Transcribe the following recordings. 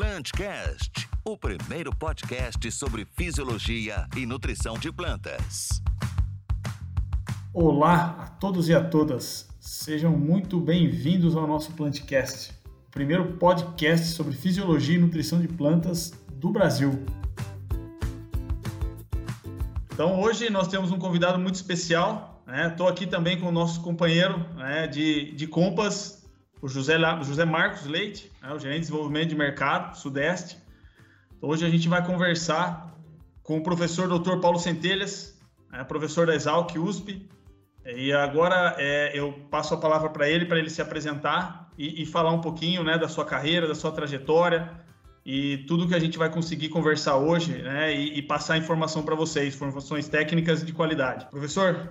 Plantcast, o primeiro podcast sobre fisiologia e nutrição de plantas. Olá a todos e a todas, sejam muito bem-vindos ao nosso Plantcast, o primeiro podcast sobre fisiologia e nutrição de plantas do Brasil. Então hoje nós temos um convidado muito especial, Estou né? aqui também com o nosso companheiro né, de, de Compas, o José, José Marcos Leite, né, o gerente de desenvolvimento de mercado Sudeste. Então, hoje a gente vai conversar com o professor Dr. Paulo Centelhas, né, professor da Exalc USP. E agora é, eu passo a palavra para ele, para ele se apresentar e, e, falar um pouquinho né, da sua carreira, da sua trajetória e tudo que a gente vai conseguir conversar hoje né, e, e passar informação para vocês, informações técnicas de qualidade. Professor,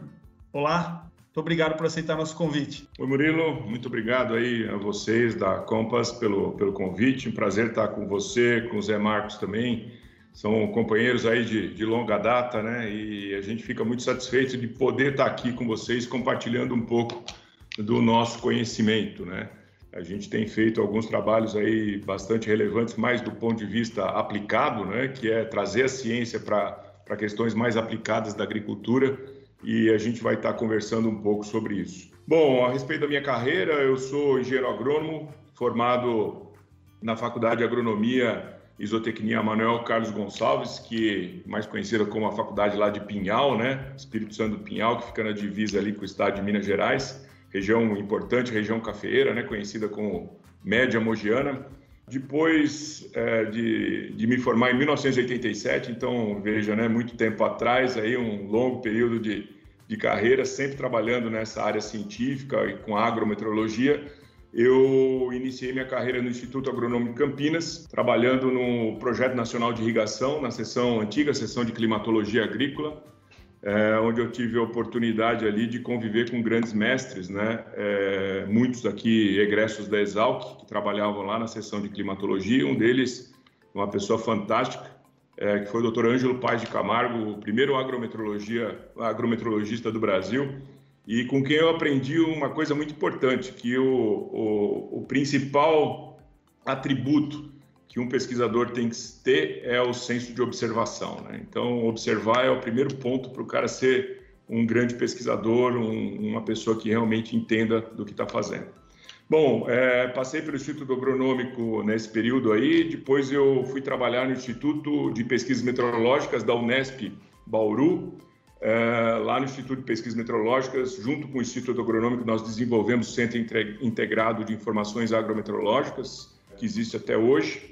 olá, muito obrigado por aceitar nosso convite. Oi, Murilo. Muito obrigado aí a vocês da Compass pelo, pelo convite. Um prazer estar com você, com o Zé Marcos também. São companheiros aí de, de longa data, né? E a gente fica muito satisfeito de poder estar aqui com vocês, compartilhando um pouco do nosso conhecimento, né? A gente tem feito alguns trabalhos aí bastante relevantes, mais do ponto de vista aplicado, né? Que é trazer a ciência para questões mais aplicadas da agricultura e a gente vai estar conversando um pouco sobre isso. Bom, a respeito da minha carreira, eu sou engenheiro agrônomo, formado na Faculdade de Agronomia Isotecnia Manuel Carlos Gonçalves, que é mais conhecida como a faculdade lá de Pinhal, né? Espírito Santo do Pinhal, que fica na divisa ali com o estado de Minas Gerais, região importante, região cafeeira, né? Conhecida como Média Mogiana. Depois é, de, de, me formar em 1987, então veja, né, muito tempo atrás, aí um longo período de, de carreira, sempre trabalhando nessa área científica e com agrometeorologia, eu iniciei minha carreira no Instituto Agronômico Campinas, trabalhando no Projeto Nacional de Irrigação, na seção antiga seção de climatologia agrícola, é, onde eu tive a oportunidade ali de conviver com grandes mestres, né? É, muitos aqui egressos da Exalc, que trabalhavam lá na seção de climatologia, um deles, uma pessoa fantástica, é, que foi o Dr. Ângelo Paz de Camargo, o primeiro agrometrologista do Brasil, e com quem eu aprendi uma coisa muito importante, que o, o, o principal atributo que um pesquisador tem que ter é o senso de observação. Né? Então, observar é o primeiro ponto para o cara ser um grande pesquisador, um, uma pessoa que realmente entenda do que está fazendo. Bom, é, passei pelo Instituto Agronômico nesse período aí, depois eu fui trabalhar no Instituto de Pesquisas Meteorológicas da Unesp Bauru, é, lá no Instituto de Pesquisas Meteorológicas, junto com o Instituto Agronômico, nós desenvolvemos o Centro Integrado de Informações Agrometeorológicas, que existe até hoje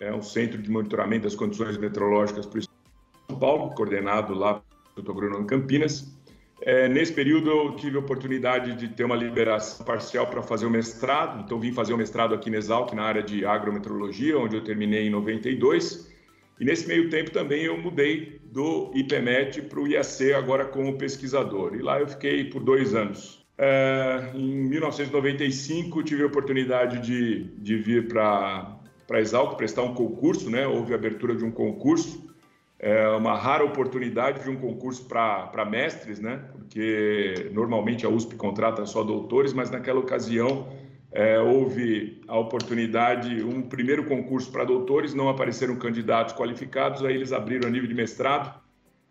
é um centro de monitoramento das condições meteorológicas para o São Paulo, coordenado lá pelo Agronômico Campinas. É, nesse período eu tive a oportunidade de ter uma liberação parcial para fazer o mestrado, então vim fazer o mestrado aqui na Exalc, na área de agrometeorologia, onde eu terminei em 92. E nesse meio tempo também eu mudei do IPMET para o IAC, agora como pesquisador. E lá eu fiquei por dois anos. É, em 1995 tive a oportunidade de, de vir para para Exalc prestar um concurso, né? Houve a abertura de um concurso, é uma rara oportunidade de um concurso para mestres, né? Porque normalmente a USP contrata só doutores, mas naquela ocasião é, houve a oportunidade, um primeiro concurso para doutores, não apareceram candidatos qualificados, aí eles abriram a nível de mestrado,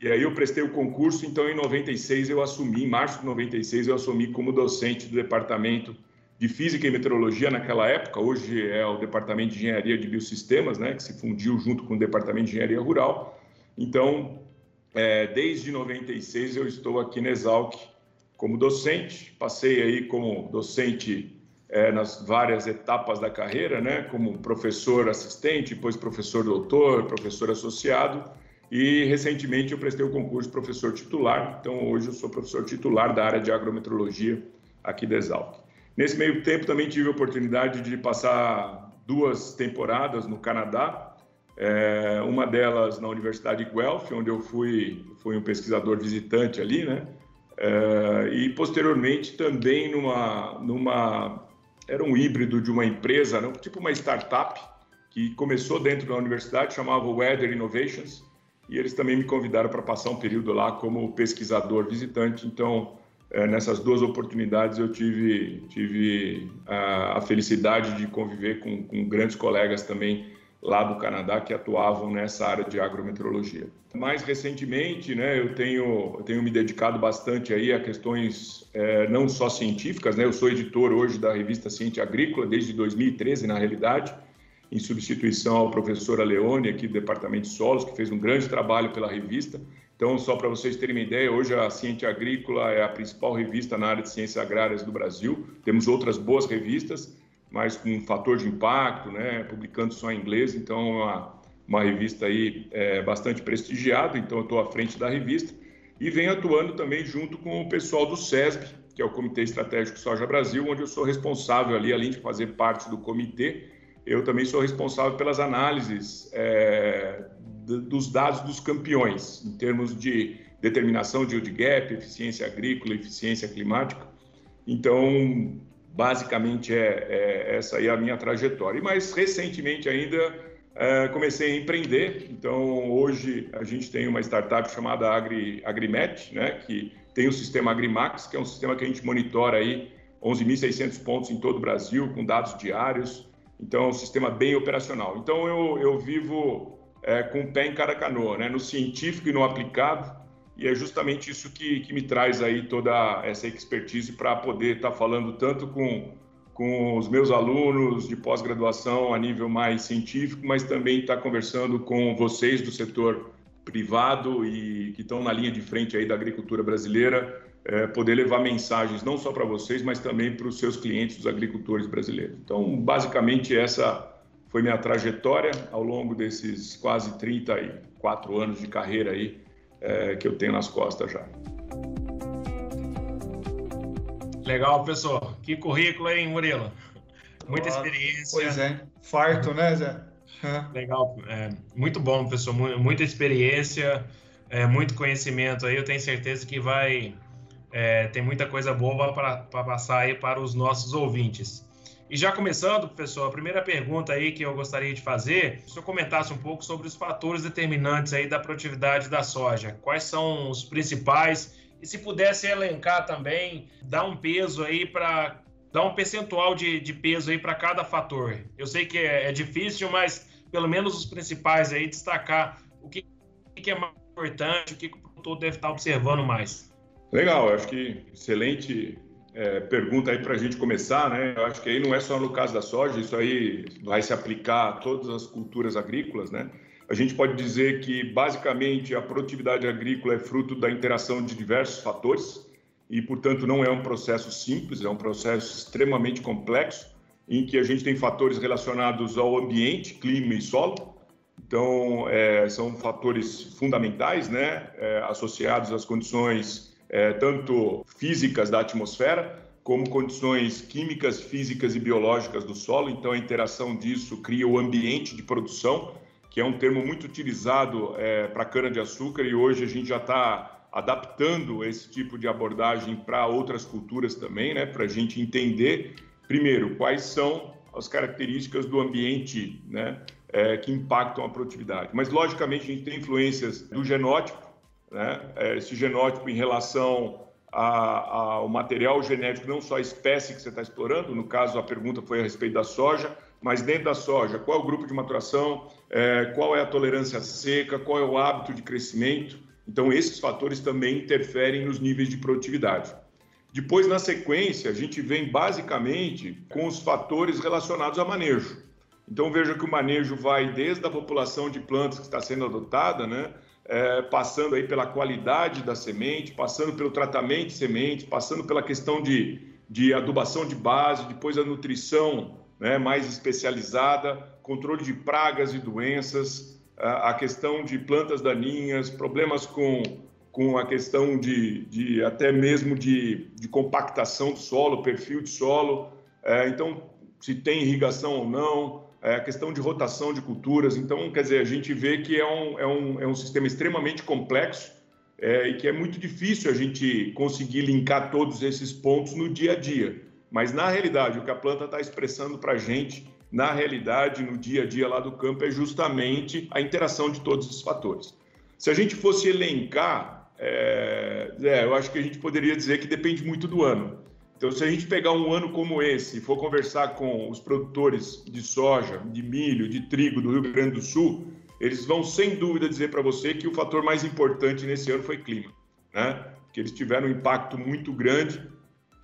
e aí eu prestei o concurso, então em 96 eu assumi, em março de 96 eu assumi como docente do departamento de Física e Meteorologia naquela época, hoje é o Departamento de Engenharia de Biosistemas, né, que se fundiu junto com o Departamento de Engenharia Rural. Então, é, desde 96 eu estou aqui na Exalc como docente, passei aí como docente é, nas várias etapas da carreira, né, como professor assistente, depois professor doutor, professor associado, e recentemente eu prestei o concurso de professor titular, então hoje eu sou professor titular da área de agrometeorologia aqui da Exalc. Nesse meio tempo também tive a oportunidade de passar duas temporadas no Canadá, é, uma delas na Universidade de Guelph, onde eu fui, fui um pesquisador visitante ali, né? É, e posteriormente também numa, numa era um híbrido de uma empresa, né? tipo uma startup que começou dentro da universidade, chamava Weather Innovations, e eles também me convidaram para passar um período lá como pesquisador visitante. Então, nessas duas oportunidades eu tive, tive a, a felicidade de conviver com, com, grandes colegas também lá do Canadá que atuavam nessa área de agrometeorologia. Mais recentemente, né, eu tenho, eu tenho me dedicado bastante aí a questões é, não só científicas, né, eu sou editor hoje da revista Ciência Agrícola desde 2013, na realidade, em substituição ao professor Aleone aqui do Departamento de Solos, que fez um grande trabalho pela revista. Então, só para vocês terem uma ideia, hoje a Ciência Agrícola é a principal revista na área de ciências agrárias do Brasil. Temos outras boas revistas, mas com um fator de impacto, né, publicando só em inglês, então é uma, uma revista aí é, bastante prestigiada, então eu estou à frente da revista. E venho atuando também junto com o pessoal do SESB, que é o Comitê Estratégico Soja Brasil, onde eu sou responsável ali, além de fazer parte do comitê, eu também sou responsável pelas análises é, dos dados dos campeões, em termos de determinação de yield gap, eficiência agrícola, eficiência climática. Então, basicamente é, é, essa aí a minha trajetória. E mais recentemente ainda é, comecei a empreender. Então hoje a gente tem uma startup chamada Agri, Agrimet, né, que tem o sistema Agrimax, que é um sistema que a gente monitora aí 11.600 pontos em todo o Brasil com dados diários. Então é um sistema bem operacional. Então eu, eu vivo é, com o pé em cada canoa, né, no científico e no aplicado e é justamente isso que, que me traz aí toda essa expertise para poder estar tá falando tanto com, com os meus alunos de pós-graduação a nível mais científico, mas também estar tá conversando com vocês do setor privado e que estão na linha de frente aí da agricultura brasileira, é, poder levar mensagens não só para vocês, mas também para os seus clientes, os agricultores brasileiros. Então, basicamente, essa foi minha trajetória ao longo desses quase 34 anos de carreira aí é, que eu tenho nas costas já. Legal, professor. Que currículo, hein, Murilo? Muita experiência. Pois é, farto, né, Zé? Legal, é, muito bom, professor. Muita experiência, é, muito conhecimento aí. Eu tenho certeza que vai é, tem muita coisa boa para passar aí para os nossos ouvintes. E já começando, professor, a primeira pergunta aí que eu gostaria de fazer, se o senhor comentasse um pouco sobre os fatores determinantes aí da produtividade da soja. Quais são os principais? E se pudesse elencar também, dar um peso aí para dar um percentual de, de peso aí para cada fator. Eu sei que é, é, difícil, mas pelo menos os principais aí destacar o que, que é mais importante, o que o produtor deve estar observando mais. Legal, acho que excelente é, pergunta aí para a gente começar, né? Eu acho que aí não é só no caso da soja, isso aí vai se aplicar a todas as culturas agrícolas, né? A gente pode dizer que basicamente a produtividade agrícola é fruto da interação de diversos fatores e, portanto, não é um processo simples, é um processo extremamente complexo em que a gente tem fatores relacionados ao ambiente, clima e solo. Então, é, são fatores fundamentais, né, é, associados às condições é, tanto físicas da atmosfera, como condições químicas, físicas e biológicas do solo. Então, a interação disso cria o ambiente de produção, que é um termo muito utilizado é, para cana-de-açúcar, e hoje a gente já está adaptando esse tipo de abordagem para outras culturas também, né, para a gente entender, primeiro, quais são as características do ambiente né, é, que impactam a produtividade. Mas, logicamente, a gente tem influências do genótipo, né? É, esse genótipo em relação ao material genético, não só a espécie que você está explorando, no caso a pergunta foi a respeito da soja, mas dentro da soja, qual é o grupo de maturação, é, qual é a tolerância seca, qual é o hábito de crescimento. Então, esses fatores também interferem nos níveis de produtividade. Depois, na sequência, a gente vem basicamente com os fatores relacionados a manejo. Então, veja que o manejo vai desde a população de plantas que está sendo adotada, né, é, passando aí pela qualidade da semente, passando pelo tratamento de sementes, passando pela questão de, de adubação de base, depois a nutrição né, mais especializada, controle de pragas e doenças, a, a questão de plantas daninhas, problemas com, com a questão de, de até mesmo de, de compactação do solo, perfil de solo, é, então se tem irrigação ou não, é, a questão de rotação de culturas. Então, quer dizer, a gente vê que é um, é um, é um sistema extremamente complexo é, e que é muito difícil a gente conseguir linkar todos esses pontos no dia a dia. Mas, na realidade, o que a planta está expressando para a gente, na realidade, no dia a dia lá do campo, é justamente a interação de todos esses fatores. Se a gente fosse elencar, é, é, eu acho que a gente poderia dizer que depende muito do ano. Então, se a gente pegar um ano como esse e for conversar com os produtores de soja, de milho, de trigo do Rio Grande do Sul, eles vão sem dúvida dizer para você que o fator mais importante nesse ano foi clima, né? Que eles tiveram um impacto muito grande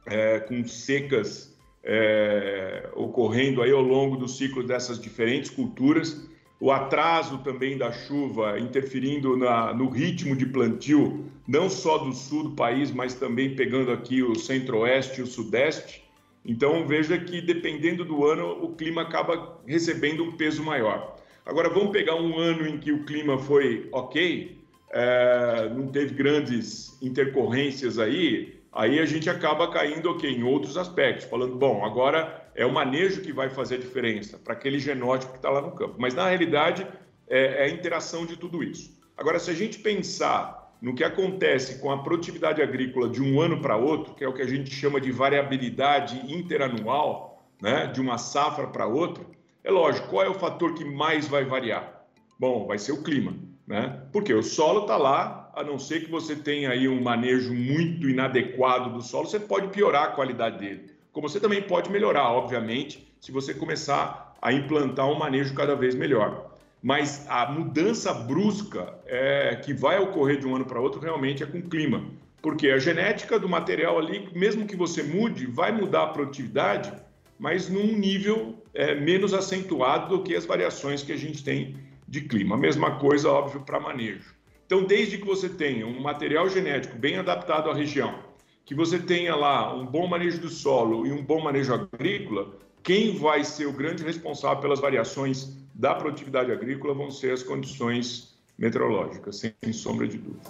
é, com secas é, ocorrendo aí ao longo do ciclo dessas diferentes culturas, o atraso também da chuva interferindo na, no ritmo de plantio, não só do sul do país, mas também pegando aqui o centro-oeste e o sudeste. Então veja que dependendo do ano o clima acaba recebendo um peso maior. Agora vamos pegar um ano em que o clima foi ok, é, não teve grandes intercorrências aí, aí a gente acaba caindo okay, em outros aspectos, falando, bom, agora é o manejo que vai fazer a diferença para aquele genótipo que está lá no campo. Mas na realidade é, é a interação de tudo isso. Agora, se a gente pensar no que acontece com a produtividade agrícola de um ano para outro, que é o que a gente chama de variabilidade interanual, né, de uma safra para outra, é lógico, qual é o fator que mais vai variar? Bom, vai ser o clima, né? Porque o solo está lá a não ser que você tenha aí um manejo muito inadequado do solo, você pode piorar a qualidade dele. Como você também pode melhorar, obviamente, se você começar a implantar um manejo cada vez melhor. Mas a mudança brusca é, que vai ocorrer de um ano para outro realmente é com o clima. Porque a genética do material ali, mesmo que você mude, vai mudar a produtividade, mas num nível é, menos acentuado do que as variações que a gente tem de clima. A mesma coisa, óbvio, para manejo. Então, desde que você tenha um material genético bem adaptado à região, que você tenha lá um bom manejo do solo e um bom manejo agrícola, quem vai ser o grande responsável pelas variações da produtividade agrícola vão ser as condições meteorológicas, sem sombra de dúvida.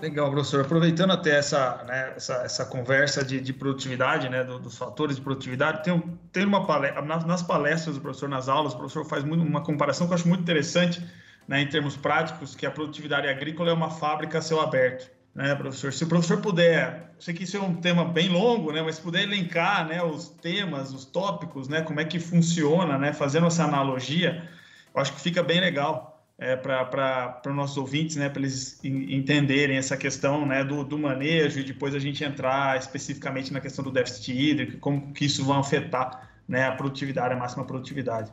Legal, professor. Aproveitando até essa, né, essa, essa conversa de, de produtividade, né, do, dos fatores de produtividade, tem, tem uma palestra, nas palestras do professor, nas aulas, o professor faz muito, uma comparação que eu acho muito interessante, né, em termos práticos, que a produtividade agrícola é uma fábrica a céu aberto. Né, professor? Se o professor puder, sei que isso é um tema bem longo, né, mas se puder elencar né, os temas, os tópicos, né, como é que funciona, né, fazendo essa analogia, eu acho que fica bem legal é, para os nossos ouvintes, né, para eles entenderem essa questão né, do, do, manejo e depois a gente entrar especificamente na questão do déficit hídrico, como que isso vai afetar né, a produtividade, a máxima produtividade.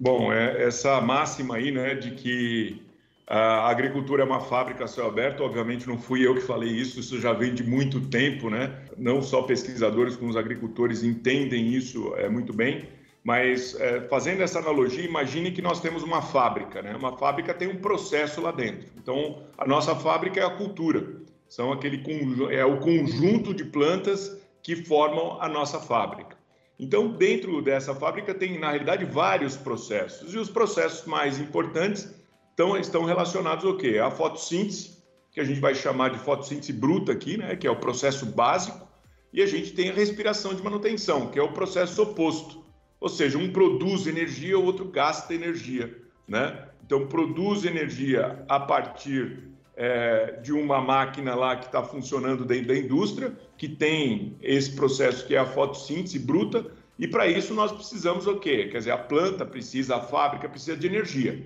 Bom, é, essa máxima aí, né, de que a agricultura é uma fábrica a céu aberto, obviamente não fui eu que falei isso, isso já vem de muito tempo, né? Não só pesquisadores como os agricultores entendem isso é, muito bem. Mas é, fazendo essa analogia, imagine que nós temos uma fábrica, né? Uma fábrica tem um processo lá dentro. Então, a nossa fábrica é a cultura. São aquele é o conjunto de plantas que formam a nossa fábrica. Então, dentro dessa fábrica tem, na realidade, vários processos. E os processos mais importantes estão, estão relacionados ao quê? A fotossíntese, que a gente vai chamar de fotossíntese bruta aqui, né? Que é o processo básico. E a gente tem a respiração de manutenção, que é o processo oposto ou seja, um produz energia, o outro gasta energia. Né? Então, produz energia a partir é, de uma máquina lá que está funcionando dentro da indústria, que tem esse processo que é a fotossíntese bruta, e para isso nós precisamos o quê? Quer dizer, a planta precisa, a fábrica precisa de energia.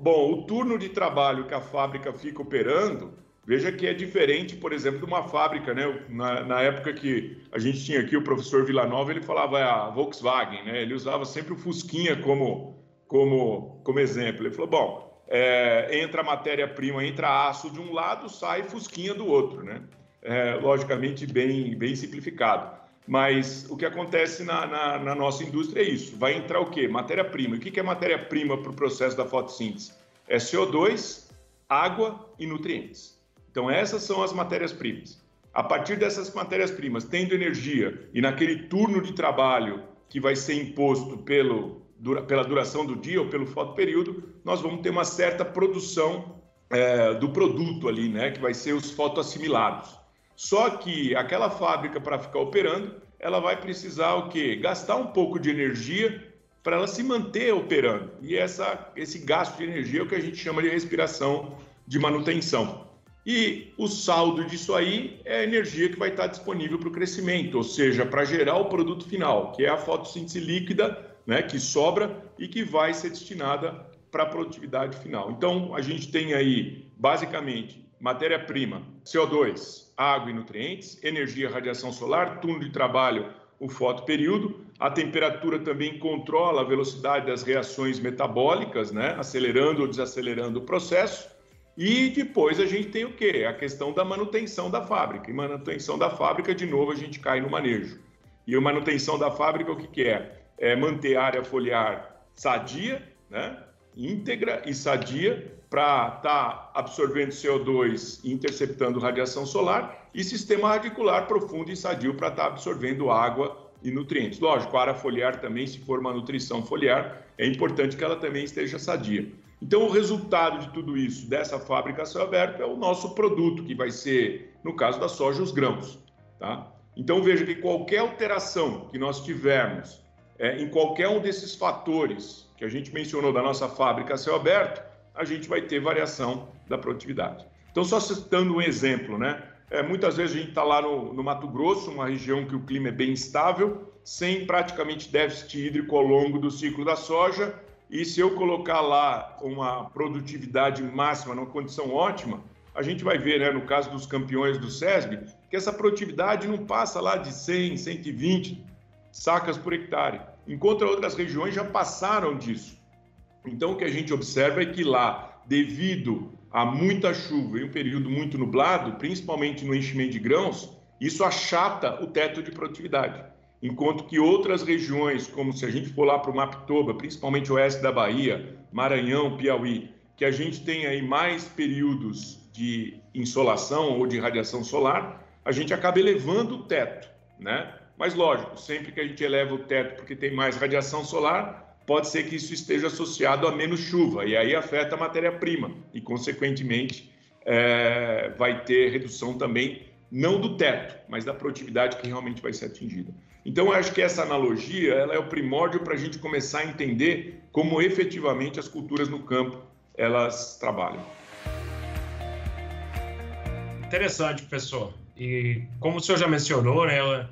Bom, o turno de trabalho que a fábrica fica operando Veja que é diferente, por exemplo, de uma fábrica, né? Na, na, época que a gente tinha aqui o professor Villanova, ele falava a Volkswagen, né? Ele usava sempre o Fusquinha como, como, como exemplo. Ele falou, bom, é, entra matéria-prima, entra aço de um lado, sai Fusquinha do outro, né? É, logicamente bem, bem simplificado. Mas o que acontece na, na, na nossa indústria é isso. Vai entrar o quê? Matéria-prima. O que é matéria-prima para o processo da fotossíntese? É CO2, água e nutrientes. Então, essas são as matérias-primas. A partir dessas matérias-primas, tendo energia e naquele turno de trabalho que vai ser imposto pelo, pela duração do dia ou pelo fotoperíodo, nós vamos ter uma certa produção é, do produto ali, né, que vai ser os fotoassimilados. Só que aquela fábrica, para ficar operando, ela vai precisar o quê? Gastar um pouco de energia para ela se manter operando. E essa, esse gasto de energia é o que a gente chama de respiração de manutenção. E o saldo disso aí é a energia que vai estar disponível para o crescimento, ou seja, para gerar o produto final, que é a fotossíntese líquida, né, que sobra e que vai ser destinada para a produtividade final. Então, a gente tem aí, basicamente, matéria-prima, CO2, água e nutrientes, energia, radiação solar, turno de trabalho, o fotoperíodo. A temperatura também controla a velocidade das reações metabólicas, né? acelerando ou desacelerando o processo. E depois a gente tem o quê? A questão da manutenção da fábrica. E manutenção da fábrica, de novo, a gente cai no manejo. E a manutenção da fábrica, o que, que é? É manter a área foliar sadia, né? Íntegra e sadia, para estar tá absorvendo CO2 e interceptando radiação solar, e sistema radicular profundo e sadio para estar tá absorvendo água e nutrientes. Lógico, a área foliar também, se for uma nutrição foliar, é importante que ela também esteja sadia. Então, o resultado de tudo isso, dessa fábrica a céu aberto, é o nosso produto, que vai ser, no caso da soja, os grãos. Tá? Então, veja que qualquer alteração que nós tivermos é, em qualquer um desses fatores que a gente mencionou da nossa fábrica a céu aberto, a gente vai ter variação da produtividade. Então, só citando um exemplo, né? É, muitas vezes a gente está lá no, no, Mato Grosso, uma região que o clima é bem estável, sem praticamente déficit hídrico ao longo do ciclo da soja. E se eu colocar lá uma produtividade máxima, numa condição ótima, a gente vai ver, né, no caso dos campeões do SESB, que essa produtividade não passa lá de 100, 120 sacas por hectare, enquanto outras regiões já passaram disso. Então, o que a gente observa é que lá, devido a muita chuva e um período muito nublado, principalmente no enchimento de grãos, isso achata o teto de produtividade. Enquanto que outras regiões, como se a gente for lá para o Mapitoba, principalmente o oeste da Bahia, Maranhão, Piauí, que a gente tem aí mais períodos de insolação ou de radiação solar, a gente acaba elevando o teto, né? Mas lógico, sempre que a gente eleva o teto porque tem mais radiação solar, pode ser que isso esteja associado a menos chuva, e aí afeta a matéria-prima, e, consequentemente, é, vai ter redução também, não do teto, mas da produtividade que realmente vai ser atingida. Então, eu acho que essa analogia ela é o primórdio para a gente começar a entender como efetivamente as culturas no campo elas trabalham. Interessante, professor. E como o senhor já mencionou, né,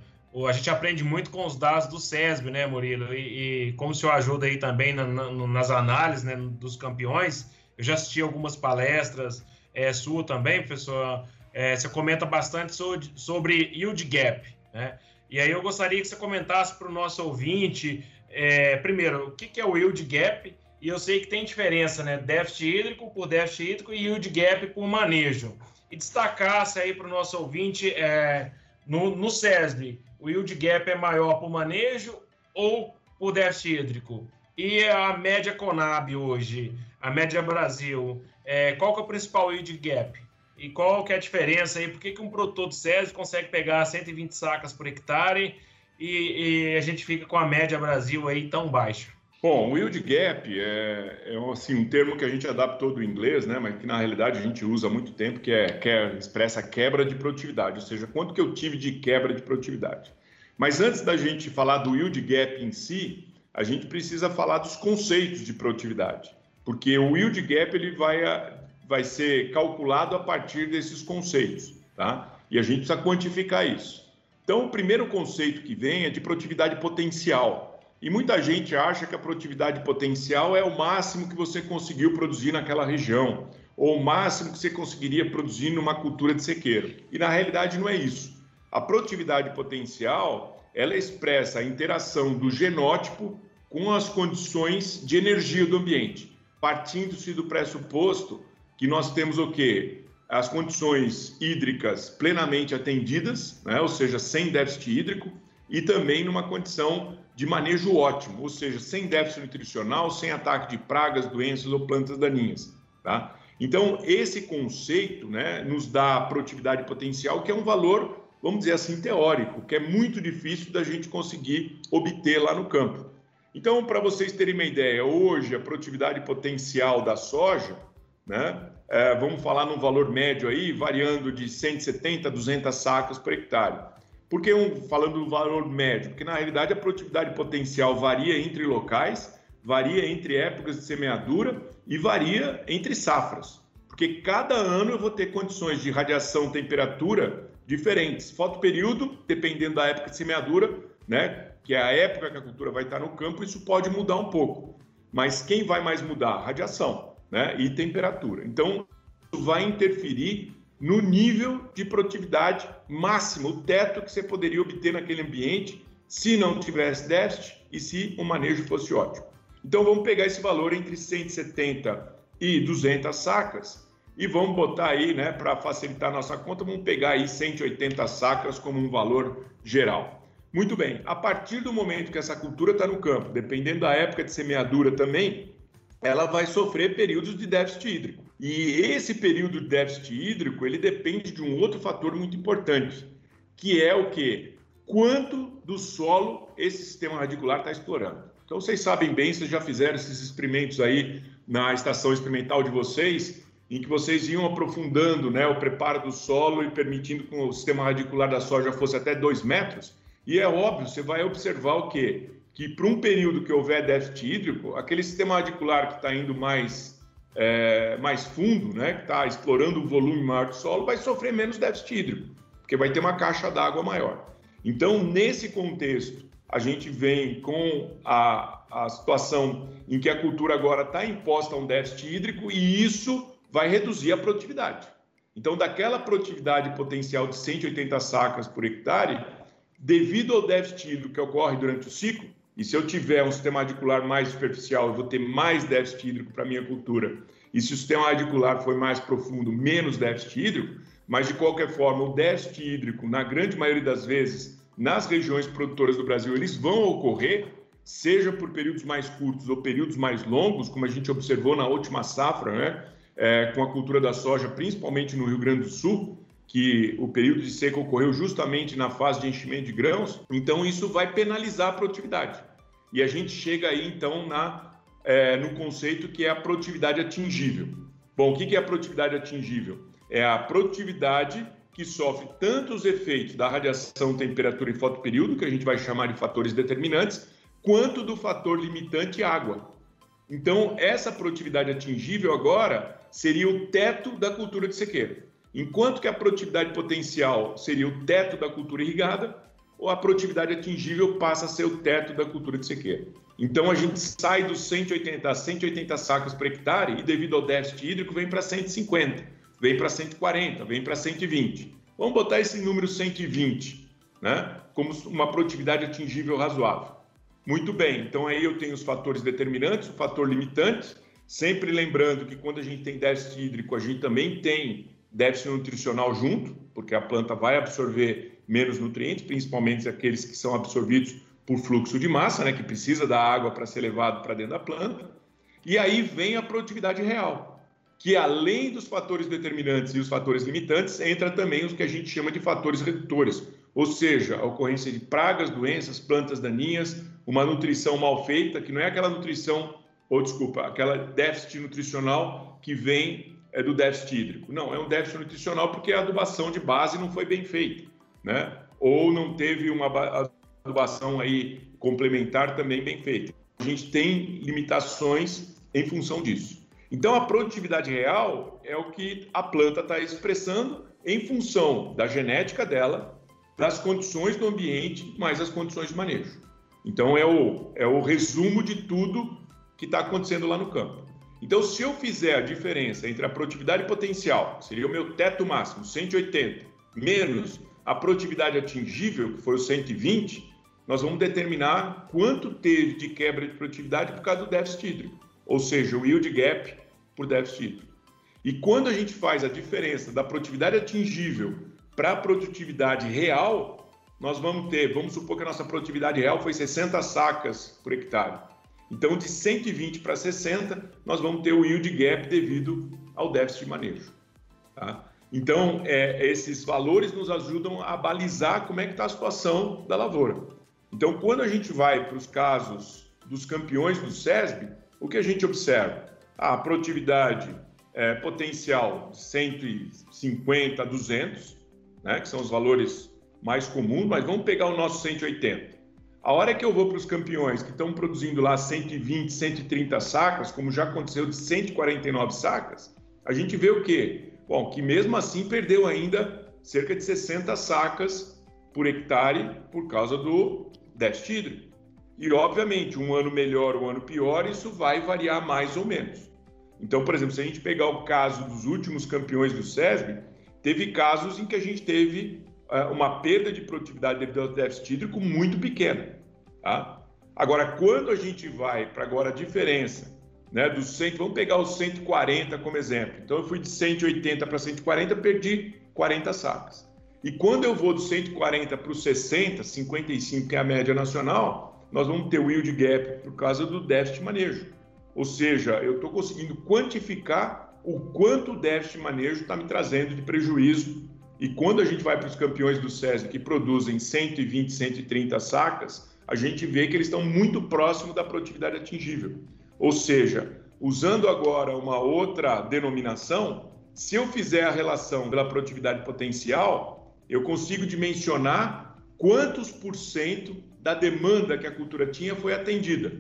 a gente aprende muito com os dados do SESB, né, Murilo? E, e como o senhor ajuda aí também na, na, nas análises né, dos campeões, eu já assisti algumas palestras é, sua também, professor. É, você comenta bastante sobre, sobre yield gap, né? E aí eu gostaria que você comentasse para o nosso ouvinte, é, primeiro, o que, que é o yield gap? E eu sei que tem diferença, né? Déficit hídrico por déficit hídrico e yield gap por manejo. E destacasse aí para o nosso ouvinte, é, no, no SESB, o yield gap é maior por manejo ou por déficit hídrico? E a média Conab hoje, a média Brasil, é, qual que é o principal yield gap? E qual que é a diferença aí? Por que, que um produtor de SESI consegue pegar 120 sacas por hectare e, e, a gente fica com a média Brasil aí tão baixa? Bom, o yield gap é, é assim, um termo que a gente adaptou do inglês, né, mas que na realidade a gente usa há muito tempo, que, é, que é, expressa quebra de produtividade, ou seja, quanto que eu tive de quebra de produtividade. Mas antes da gente falar do yield gap em si, a gente precisa falar dos conceitos de produtividade, porque o yield gap ele vai, vai ser calculado a partir desses conceitos, tá? E a gente precisa quantificar isso. Então, o primeiro conceito que vem é de produtividade potencial. E muita gente acha que a produtividade potencial é o máximo que você conseguiu produzir naquela região, ou o máximo que você conseguiria produzir numa cultura de sequeiro. E na realidade não é isso. A produtividade potencial, ela expressa a interação do genótipo com as condições de energia do ambiente, partindo-se do pressuposto que nós temos o quê? As condições hídricas plenamente atendidas, né? ou seja, sem déficit hídrico, e também numa condição de manejo ótimo, ou seja, sem déficit nutricional, sem ataque de pragas, doenças ou plantas daninhas. Tá? Então, esse conceito né, nos dá produtividade potencial, que é um valor, vamos dizer assim, teórico, que é muito difícil da gente conseguir obter lá no campo. Então, para vocês terem uma ideia, hoje a produtividade potencial da soja, né, é, vamos falar num valor médio aí, variando de 170 a 200 sacas por hectare. Por que um, falando do valor médio? Porque na realidade a produtividade potencial varia entre locais, varia entre épocas de semeadura e varia entre safras. Porque cada ano eu vou ter condições de radiação, temperatura diferentes. Fotoperíodo, dependendo da época de semeadura, né, que é a época que a cultura vai estar no campo, isso pode mudar um pouco. Mas quem vai mais mudar? Radiação né, e temperatura. Então, isso vai interferir no nível de produtividade máximo, o teto que você poderia obter naquele ambiente se não tivesse déficit e se o manejo fosse ótimo. Então vamos pegar esse valor entre 170 e 200 sacas e vamos botar aí, né, para facilitar nossa conta, vamos pegar aí 180 sacas como um valor geral. Muito bem, a partir do momento que essa cultura está no campo, dependendo da época de semeadura também, ela vai sofrer períodos de déficit hídrico. E esse período de déficit hídrico, ele depende de um outro fator muito importante, que é o que? Quanto do solo esse sistema radicular está explorando. Então, vocês sabem bem, vocês já fizeram esses experimentos aí na estação experimental de vocês, em que vocês iam aprofundando né, o preparo do solo e permitindo que o sistema radicular da soja fosse até 2 metros. E é óbvio, você vai observar o quê? Que para um período que houver déficit hídrico, aquele sistema radicular que está indo mais, é, mais fundo, né, que está explorando um volume maior do solo, vai sofrer menos déficit hídrico, porque vai ter uma caixa d'água maior. Então, nesse contexto, a gente vem com a, a situação em que a cultura agora está imposta a um déficit hídrico e isso vai reduzir a produtividade. Então, daquela produtividade potencial de 180 sacas por hectare, devido ao déficit hídrico que ocorre durante o ciclo, e se eu tiver um sistema radicular mais superficial, eu vou ter mais déficit hídrico para a minha cultura, e se o sistema radicular for mais profundo, menos déficit hídrico, mas de qualquer forma, o déficit hídrico, na grande maioria das vezes, nas regiões produtoras do Brasil, eles vão ocorrer, seja por períodos mais curtos ou períodos mais longos, como a gente observou na última safra, né? é, com a cultura da soja, principalmente no Rio Grande do Sul, que o período de seca ocorreu justamente na fase de enchimento de grãos, então isso vai penalizar a produtividade. E a gente chega aí então na, é, no conceito que é a produtividade atingível. Bom, o que é a produtividade atingível? É a produtividade que sofre tanto os efeitos da radiação, temperatura e fotoperíodo, que a gente vai chamar de fatores determinantes, quanto do fator limitante água. Então, essa produtividade atingível agora seria o teto da cultura de sequeira. Enquanto que a produtividade potencial seria o teto da cultura irrigada, ou a produtividade atingível passa a ser o teto da cultura de sequeira. Então a gente sai dos 180 180 sacas por hectare e devido ao déficit hídrico vem para 150, vem para 140, vem para 120. Vamos botar esse número 120, né, como uma produtividade atingível razoável. Muito bem, então aí eu tenho os fatores determinantes, o fator limitante, Sempre lembrando que quando a gente tem déficit hídrico, a gente também tem déficit nutricional junto, porque a planta vai absorver menos nutrientes, principalmente aqueles que são absorvidos por fluxo de massa, né, que precisa da água para ser levado para dentro da planta. E aí vem a produtividade real, que além dos fatores determinantes e os fatores limitantes, entra também os que a gente chama de fatores redutores, ou seja, a ocorrência de pragas, doenças, plantas daninhas, uma nutrição mal feita, que não é aquela nutrição ou desculpa, aquela déficit nutricional que vem é, do déficit hídrico. Não, é um déficit nutricional porque a adubação de base não foi bem feita, né? Ou não teve uma adubação aí complementar também bem feita. A gente tem limitações em função disso. Então, a produtividade real é o que a planta está expressando em função da genética dela, das condições do ambiente, mais as condições de manejo. Então, é o, é o resumo de tudo que está acontecendo lá no campo. Então, se eu fizer a diferença entre a produtividade potencial, seria o meu teto máximo, 180, menos a produtividade atingível, que foi o 120, nós vamos determinar quanto teve de quebra de produtividade por causa do déficit hídrico, ou seja, o yield gap por déficit hídrico. E quando a gente faz a diferença da produtividade atingível para a produtividade real, nós vamos ter, vamos supor que a nossa produtividade real foi 60 sacas por hectare. Então, de 120 para 60, nós vamos ter o yield gap devido ao déficit de manejo. Tá? Então, é, esses valores nos ajudam a balizar como é que está a situação da lavoura. Então, quando a gente vai para os casos dos campeões do SESB, o que a gente observa? a produtividade é, potencial de 150 a 200, né, que são os valores mais comuns, mas vamos pegar o nosso 180. A hora que eu vou para os campeões que estão produzindo lá 120, 130 sacas, como já aconteceu de 149 sacas, a gente vê o quê? Bom, que mesmo assim perdeu ainda cerca de 60 sacas por hectare por causa do déficit hídrico. E, obviamente, um ano melhor, um ano pior, isso vai variar mais ou menos. Então, por exemplo, se a gente pegar o caso dos últimos campeões do SESB, teve casos em que a gente teve uma perda de produtividade devido ao déficit hídrico muito pequena. Tá? Agora, quando a gente vai para agora a diferença né, dos 100, vamos pegar os 140 como exemplo. Então, eu fui de 180 para 140, perdi 40 sacas. E quando eu vou do 140 para os 60, 55, que é a média nacional, nós vamos ter o yield gap por causa do déficit manejo. Ou seja, eu estou conseguindo quantificar o quanto o déficit manejo está me trazendo de prejuízo. E quando a gente vai para os campeões do SESI que produzem 120, 130 sacas, a gente vê que eles estão muito próximos da produtividade atingível. Ou seja, usando agora uma outra denominação, se eu fizer a relação pela produtividade potencial, eu consigo dimensionar quantos por cento da demanda que a cultura tinha foi atendida,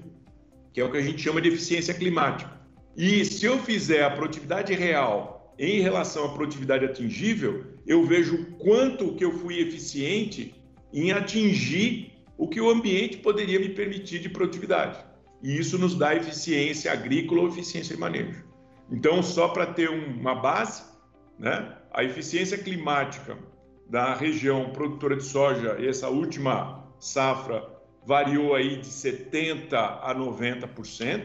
que é o que a gente chama de eficiência climática. E se eu fizer a produtividade real em relação à produtividade atingível, eu vejo quanto que eu fui eficiente em atingir o que o ambiente poderia me permitir de produtividade e isso nos dá eficiência agrícola ou eficiência de manejo. Então, só para ter uma base, né, a eficiência climática da região produtora de soja, essa última safra, variou aí de 70% a 90%,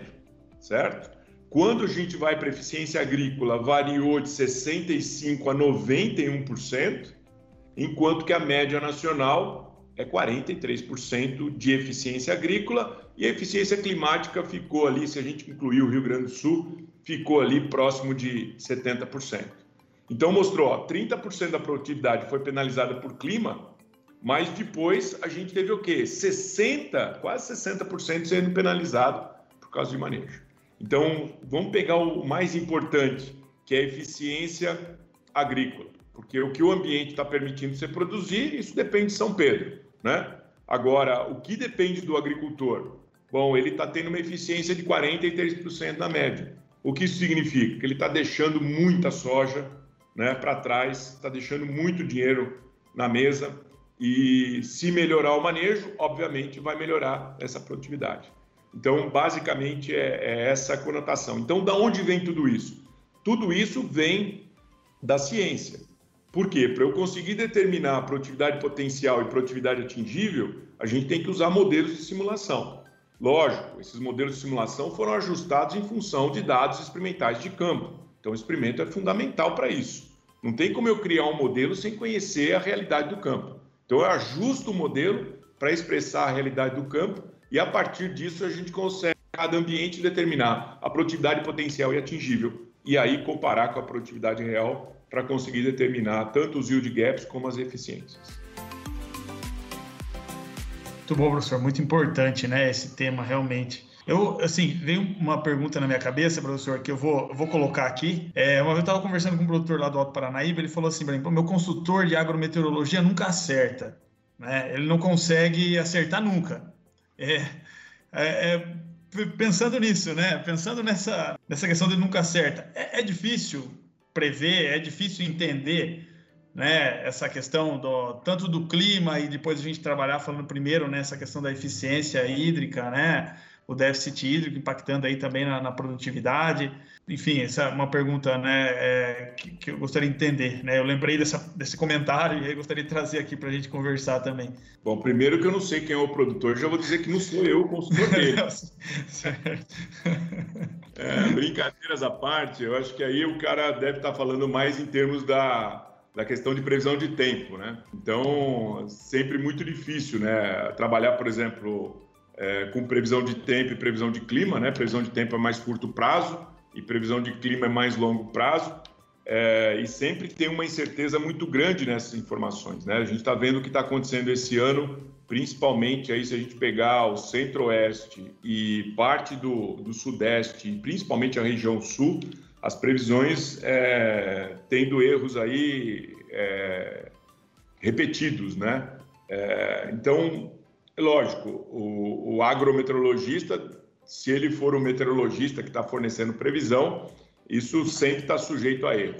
certo? Quando a gente vai para eficiência agrícola, variou de 65% a 91%, enquanto que a média nacional é 43% de eficiência agrícola e a eficiência climática ficou ali, se a gente incluir o Rio Grande do Sul, ficou ali próximo de 70%. Então mostrou, ó, 30% da produtividade foi penalizada por clima, mas depois a gente teve o quê? 60, quase 60% sendo penalizado por causa de manejo. Então, vamos pegar o mais importante, que é a eficiência agrícola, porque o que o ambiente está permitindo você produzir, isso depende de São Pedro, né? Agora, o que depende do agricultor? Bom, ele está tendo uma eficiência de 43% na média. O que isso significa? Que ele está deixando muita soja né, para trás, está deixando muito dinheiro na mesa e se melhorar o manejo, obviamente vai melhorar essa produtividade. Então, basicamente é, é essa conotação. Então, da onde vem tudo isso? Tudo isso vem da ciência. Por quê? Para eu conseguir determinar a produtividade potencial e produtividade atingível, a gente tem que usar modelos de simulação. Lógico, esses modelos de simulação foram ajustados em função de dados experimentais de campo. Então, o experimento é fundamental para isso. Não tem como eu criar um modelo sem conhecer a realidade do campo. Então, eu ajusto o modelo para expressar a realidade do campo e, a partir disso, a gente consegue, cada ambiente, determinar a produtividade potencial e atingível e aí comparar com a produtividade real para conseguir determinar tanto os yield gaps como as eficiências. Muito bom, professor. Muito importante, né? Esse tema, realmente. Eu, assim, veio uma pergunta na minha cabeça, professor, que eu vou, vou colocar aqui. É, uma vez eu estava conversando com um produtor lá do Alto Paranaíba, ele falou assim para mim, meu consultor de agrometeorologia nunca acerta, né? Ele não consegue acertar nunca. É, é, é, pensando nisso, né? Pensando nessa, nessa questão de nunca acerta, é, é difícil prever, é difícil entender né, essa questão do, tanto do clima e depois a gente trabalhar falando primeiro nessa né, questão da eficiência hídrica, né, o déficit hídrico impactando aí também na, na produtividade. Enfim, essa é uma pergunta né, é, que, que, eu gostaria de entender. Né? Eu lembrei dessa, desse comentário e gostaria de trazer aqui para a gente conversar também. Bom, primeiro que eu não sei quem é o produtor, já vou dizer que não sou eu o consultor dele. é, brincadeiras à parte, eu acho que aí o cara deve estar falando mais em termos da, da questão de previsão de tempo, né? Então, sempre muito difícil, né? Trabalhar, por exemplo, é, com previsão de tempo e previsão de clima, né? Previsão de tempo é mais curto prazo e previsão de clima é mais longo prazo. É, e sempre tem uma incerteza muito grande nessas informações, né? A gente está vendo o que está acontecendo esse ano, principalmente aí se a gente pegar o centro-oeste e parte do, do sudeste, e principalmente a região sul, as previsões é, tendo erros aí é, repetidos, né? É, então, é lógico, o, o agrometeorologista, se ele for o meteorologista que está fornecendo previsão, isso sempre está sujeito a erro.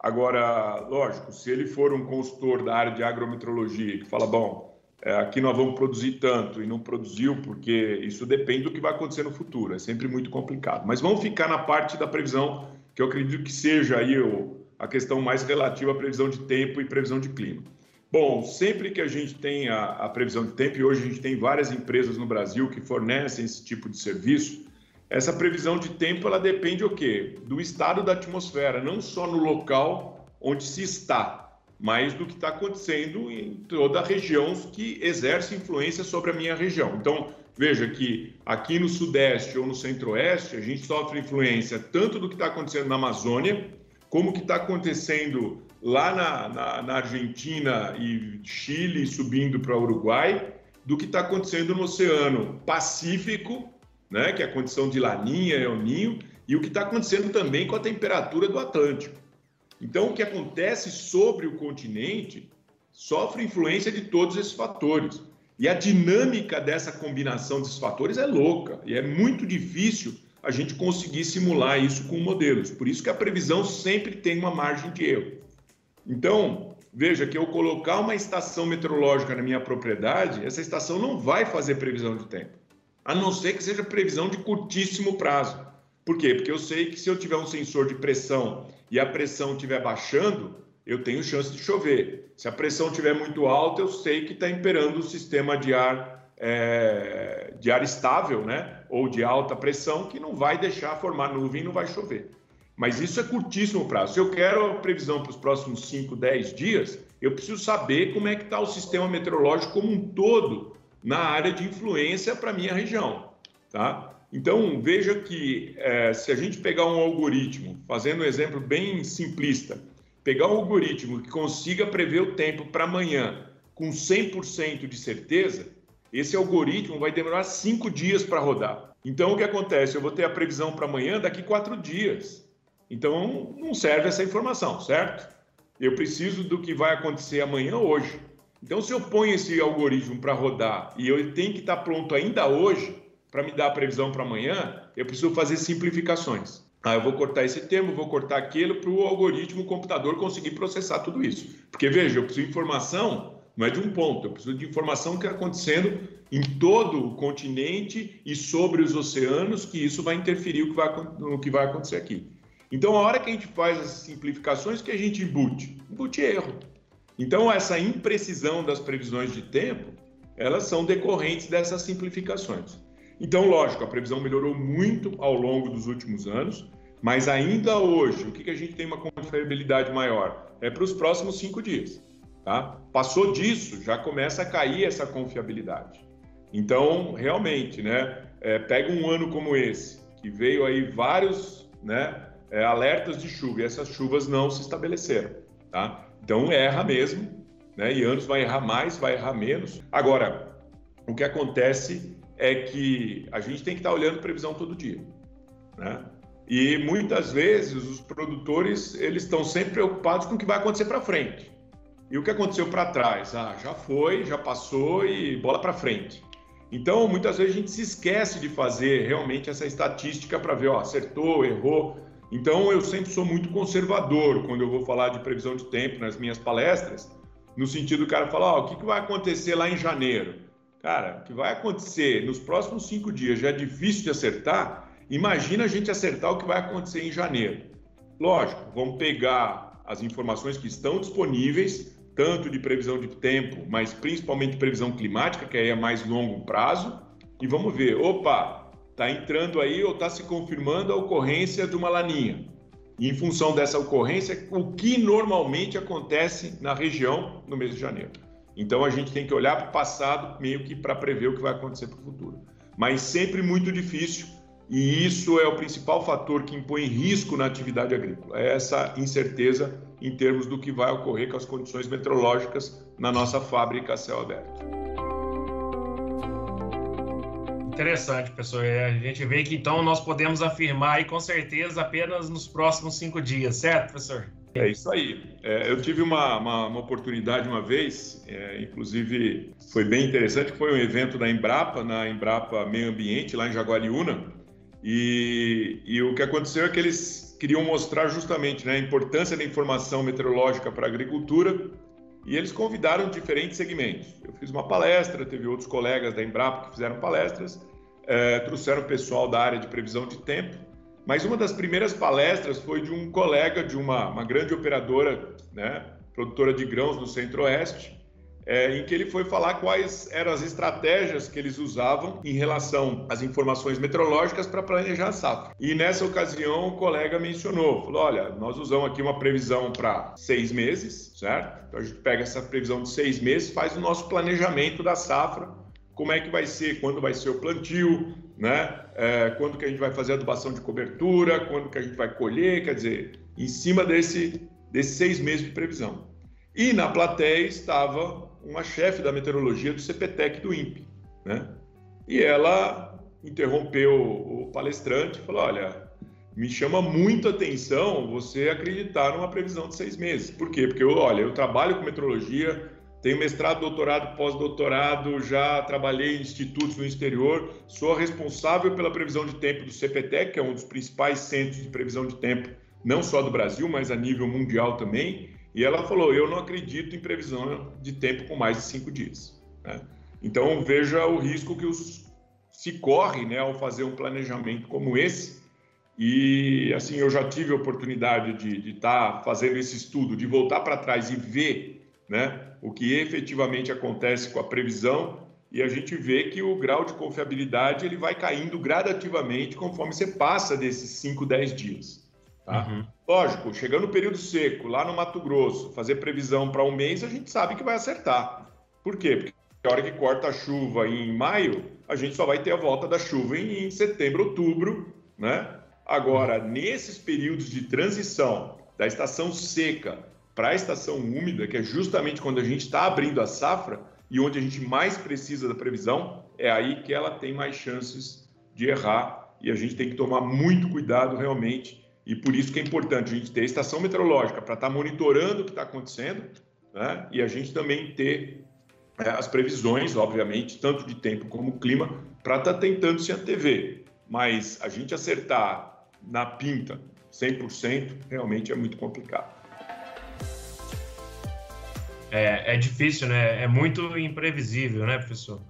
Agora, lógico, se ele for um consultor da área de agrometeorologia que fala, bom, é, aqui nós vamos produzir tanto e não produziu porque isso depende do que vai acontecer no futuro, é sempre muito complicado. Mas vamos ficar na parte da previsão que eu acredito que seja aí a questão mais relativa à previsão de tempo e previsão de clima. Bom, sempre que a gente tem a, a, previsão de tempo, e hoje a gente tem várias empresas no Brasil que fornecem esse tipo de serviço, essa previsão de tempo ela depende o quê? Do estado da atmosfera, não só no local onde se está, mas do que está acontecendo em toda a região que exerce influência sobre a minha região. Então, veja que aqui no Sudeste ou no Centro-Oeste, a gente sofre influência tanto do que está acontecendo na Amazônia, como que está acontecendo lá na, na, na, Argentina e Chile, subindo para o Uruguai, do que está acontecendo no Oceano Pacífico, né, que é a condição de Laninha, El Ninho, e o que está acontecendo também com a temperatura do Atlântico. Então, o que acontece sobre o continente sofre influência de todos esses fatores. E a dinâmica dessa combinação desses fatores é louca e é muito difícil a gente conseguir simular isso com modelos. Por isso que a previsão sempre tem uma margem de erro. Então, veja que eu colocar uma estação meteorológica na minha propriedade, essa estação não vai fazer previsão de tempo, a não ser que seja previsão de curtíssimo prazo. Por quê? Porque eu sei que se eu tiver um sensor de pressão e a pressão estiver baixando, eu tenho chance de chover. Se a pressão estiver muito alta, eu sei que está imperando o sistema de ar, é, de ar estável, né? Ou de alta pressão, que não vai deixar formar nuvem e não vai chover. Mas isso é curtíssimo prazo. Se eu quero a previsão para os próximos 5, 10 dias, eu preciso saber como é que está o sistema meteorológico como um todo na área de influência para a minha região. Tá? Então, veja que é, se a gente pegar um algoritmo, fazendo um exemplo bem simplista, pegar um algoritmo que consiga prever o tempo para amanhã com 100% de certeza, esse algoritmo vai demorar cinco dias para rodar. Então, o que acontece? Eu vou ter a previsão para amanhã daqui quatro dias. Então, não serve essa informação, certo? Eu preciso do que vai acontecer amanhã hoje. Então, se eu ponho esse algoritmo para rodar e eu tenho que estar tá pronto ainda hoje para me dar a previsão para amanhã, eu preciso fazer simplificações. Ah, eu vou cortar esse termo, vou cortar aquilo para o algoritmo, o computador conseguir processar tudo isso. Porque veja, eu preciso de informação, não é de um ponto, eu preciso de informação que está acontecendo em todo o continente e sobre os oceanos, que isso vai interferir vai, no que vai acontecer aqui. Então, a hora que a gente faz as simplificações, que a gente embute? Embute erro. Então, essa imprecisão das previsões de tempo, elas são decorrentes dessas simplificações. Então, lógico, a previsão melhorou muito ao longo dos últimos anos, mas ainda hoje, o que, que a gente tem uma confiabilidade maior? É para os próximos cinco dias. Tá? Passou disso, já começa a cair essa confiabilidade. Então, realmente, né, é, pega um ano como esse, que veio aí vários né, é, alertas de chuva e essas chuvas não se estabeleceram. Tá? Então erra mesmo, né? e anos vai errar mais, vai errar menos. Agora, o que acontece é que a gente tem que estar olhando previsão todo dia. Né? E muitas vezes os produtores eles estão sempre preocupados com o que vai acontecer para frente. E o que aconteceu para trás? Ah, já foi, já passou e bola para frente. Então, muitas vezes a gente se esquece de fazer realmente essa estatística para ver, ó, acertou, errou. Então, eu sempre sou muito conservador quando eu vou falar de previsão de tempo nas minhas palestras, no sentido do cara falar: oh, o que, que vai acontecer lá em janeiro? Cara, o que vai acontecer nos próximos cinco dias já é difícil de acertar. Imagina a gente acertar o que vai acontecer em janeiro. Lógico, vamos pegar as informações que estão disponíveis, tanto de previsão de tempo, mas principalmente previsão climática, que aí é mais longo prazo, e vamos ver, opa, está entrando aí ou está se confirmando a ocorrência de uma laninha. E em função dessa ocorrência, o que normalmente acontece na região no mês de janeiro. Então a gente tem que olhar para o passado meio que para prever o que vai acontecer para o futuro. Mas sempre muito difícil e isso é o principal fator que impõe risco na atividade agrícola. É essa incerteza em termos do que vai ocorrer com as condições meteorológicas na nossa fábrica a céu aberto. Interessante, professor. É, a gente vê que então nós podemos afirmar aí com certeza apenas nos próximos cinco dias, certo, professor? É isso aí. É, eu tive uma, uma, uma, oportunidade uma vez, é, inclusive foi bem interessante, foi um evento da Embrapa, na Embrapa Meio Ambiente, lá em Jaguariúna, e, e o que aconteceu é que eles queriam mostrar justamente né, a importância da informação meteorológica para a agricultura e eles convidaram diferentes segmentos. Eu fiz uma palestra, teve outros colegas da Embrapa que fizeram palestras, é, trouxeram pessoal da área de previsão de tempo, Mas uma das primeiras palestras foi de um colega de uma, uma grande operadora, né, produtora de grãos no Centro-Oeste, é, em que ele foi falar quais eram as estratégias que eles usavam em relação às informações meteorológicas para planejar a safra. E nessa ocasião o colega mencionou, falou, olha, nós usamos aqui uma previsão para seis meses, certo? Então a gente pega essa previsão de seis meses, faz o nosso planejamento da safra, como é que vai ser, quando vai ser o plantio, né? É, quando que a gente vai fazer a adubação de cobertura, quando que a gente vai colher, quer dizer, em cima desse, desses seis meses de previsão. E na plateia estava uma chefe da meteorologia do CPTEC do INPE, né? E ela interrompeu o palestrante e falou: Olha, me chama muito atenção você acreditar numa previsão de seis meses. Por quê? Porque, eu, olha, eu trabalho com meteorologia, tenho mestrado, doutorado, pós-doutorado, já trabalhei em institutos no exterior, sou responsável pela previsão de tempo do CPTEC, que é um dos principais centros de previsão de tempo, não só do Brasil, mas a nível mundial também. E ela falou: Eu não acredito em previsão de tempo com mais de cinco dias. Né? Então, veja o risco que os, se corre né, ao fazer um planejamento como esse. E, assim, eu já tive a oportunidade de estar tá fazendo esse estudo, de voltar para trás e ver né, o que efetivamente acontece com a previsão. E a gente vê que o grau de confiabilidade ele vai caindo gradativamente conforme você passa desses 5, 10 dias. Tá? Uhum. Lógico, chegando no período seco, lá no Mato Grosso, fazer previsão para um mês, a gente sabe que vai acertar. Por quê? Porque a hora que corta a chuva em maio, a gente só vai ter a volta da chuva em setembro, outubro, né? Agora, nesses períodos de transição da estação seca para a estação úmida, que é justamente quando a gente está abrindo a safra e onde a gente mais precisa da previsão, é aí que ela tem mais chances de errar e a gente tem que tomar muito cuidado realmente e por isso que é importante a gente ter a estação meteorológica para estar tá monitorando o que está acontecendo, né? E a gente também ter é, as previsões, obviamente, tanto de tempo como clima, para estar tá tentando se antever. Mas a gente acertar na pinta 100% realmente é muito complicado. É, é difícil, né? É muito imprevisível, né, professor?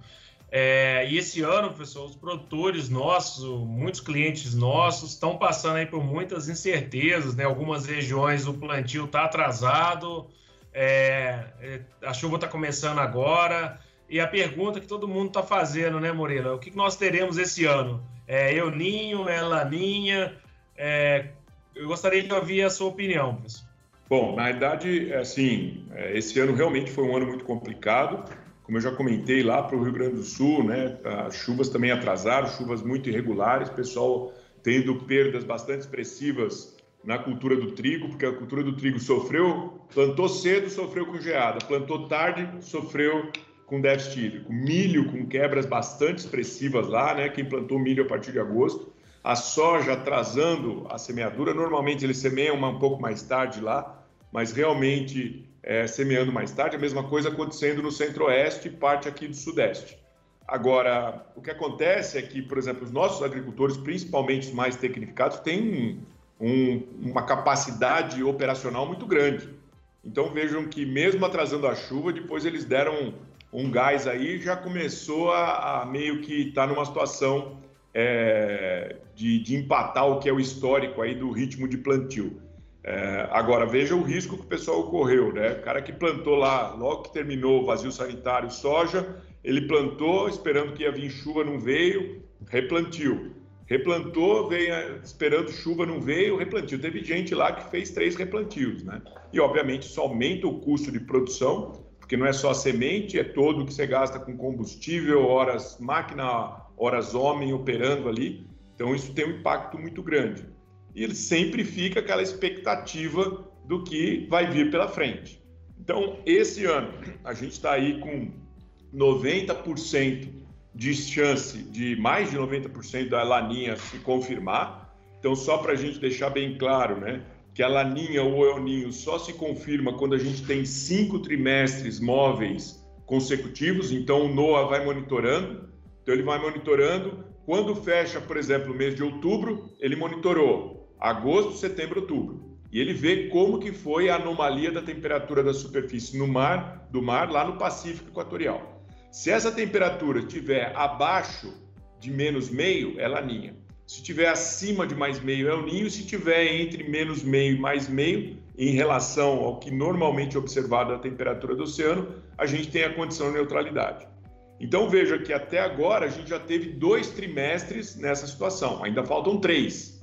É, e esse ano, pessoal, os produtores nossos, muitos clientes nossos, estão passando aí por muitas incertezas, né? Algumas regiões o plantio está atrasado, é, é, a chuva está começando agora. E a pergunta que todo mundo está fazendo, né, Moreira? O que nós teremos esse ano? É El Ninho, é Laninha? É, eu gostaria de ouvir a sua opinião, professor. Bom, na verdade, assim, é, esse ano realmente foi um ano muito complicado como eu já comentei lá para o Rio Grande do Sul, né, as chuvas também atrasaram, chuvas muito irregulares, pessoal tendo perdas bastante expressivas na cultura do trigo, porque a cultura do trigo sofreu, plantou cedo, sofreu com geada, plantou tarde, sofreu com déficit hídrico. Milho com quebras bastante expressivas lá, né? Quem plantou milho a partir de agosto. A soja atrasando a semeadura, normalmente eles semeiam um pouco mais tarde lá, mas realmente é, semeando mais tarde, a mesma coisa acontecendo no centro-oeste e parte aqui do sudeste. Agora, o que acontece é que, por exemplo, os nossos agricultores, principalmente os mais tecnificados, têm um, um, uma capacidade operacional muito grande. Então vejam que mesmo atrasando a chuva, depois eles deram um, um gás aí já começou a, a meio que estar tá numa situação é, de, de empatar o que é o histórico aí do ritmo de plantio. É, agora, veja o risco que o pessoal ocorreu, né? O cara que plantou lá, logo que terminou o vazio sanitário soja, ele plantou esperando que ia vir chuva, não veio, replantiu. Replantou, veio esperando chuva, não veio, replantiu. Teve gente lá que fez três replantios, né? E, obviamente, isso aumenta o custo de produção, porque não é só a semente, é todo o que você gasta com combustível, horas máquina, horas homem operando ali. Então, isso tem um impacto muito grande e ele sempre fica aquela expectativa do que vai vir pela frente. Então, esse ano, a gente está aí com 90% de chance de mais de 90% da laninha se confirmar. Então, só para a gente deixar bem claro, né, que a laninha ou El Ninho só se confirma quando a gente tem cinco trimestres móveis consecutivos. Então, o NOAA vai monitorando. Então, ele vai monitorando. Quando fecha, por exemplo, o mês de outubro, ele monitorou agosto, setembro, outubro. E ele vê como que foi a anomalia da temperatura da superfície no mar, do mar lá no Pacífico Equatorial. Se essa temperatura estiver abaixo de menos meio, é laninha. Se tiver acima de mais meio é o ninho, se tiver entre menos meio e mais meio, em relação ao que normalmente é observado a temperatura do oceano, a gente tem a condição de neutralidade. Então veja que até agora a gente já teve dois trimestres nessa situação, ainda faltam três,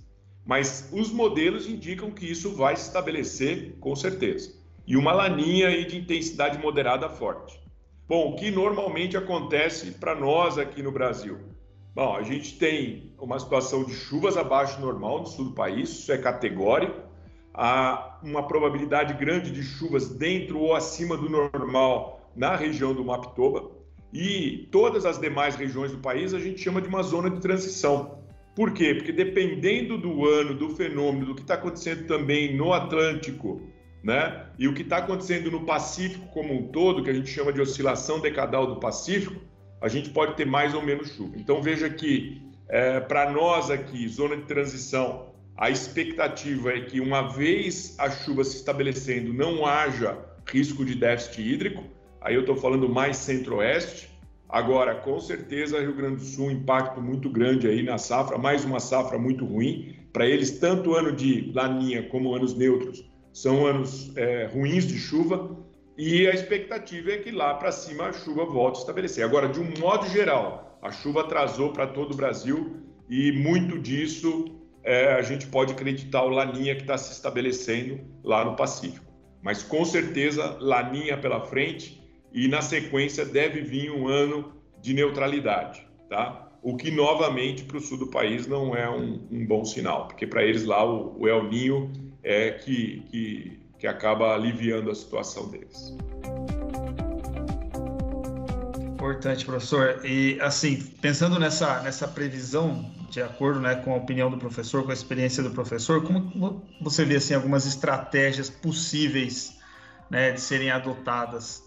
mas os modelos indicam que isso vai se estabelecer com certeza. E uma laninha aí de intensidade moderada forte. Bom, o que normalmente acontece para nós aqui no Brasil? Bom, a gente tem uma situação de chuvas abaixo do normal no sul do país, isso é categórico. Há uma probabilidade grande de chuvas dentro ou acima do normal na região do Mapitoba. E todas as demais regiões do país a gente chama de uma zona de transição. Por quê? Porque dependendo do ano, do fenômeno, do que está acontecendo também no Atlântico, né? E o que está acontecendo no Pacífico como um todo, que a gente chama de oscilação decadal do Pacífico, a gente pode ter mais ou menos chuva. Então veja que é, para nós aqui, zona de transição, a expectativa é que uma vez a chuva se estabelecendo, não haja risco de déficit hídrico. Aí eu estou falando mais centro-oeste. Agora, com certeza, Rio Grande do Sul, impacto muito grande aí na safra, mais uma safra muito ruim. Para eles, tanto ano de laninha como anos neutros são anos é, ruins de chuva e a expectativa é que lá para cima a chuva volte a estabelecer. Agora, de um modo geral, a chuva atrasou para todo o Brasil e muito disso é, a gente pode acreditar o Laninha que está se estabelecendo lá no Pacífico. Mas com certeza, Laninha pela frente e na sequência deve vir um ano de neutralidade, tá? O que novamente para o sul do país não é um, um bom sinal, porque para eles lá o, o El Ninho é que, que, que acaba aliviando a situação deles. Importante, professor. E assim, pensando nessa, nessa previsão, de acordo né, com a opinião do professor, com a experiência do professor, como você vê assim, algumas estratégias possíveis né, de serem adotadas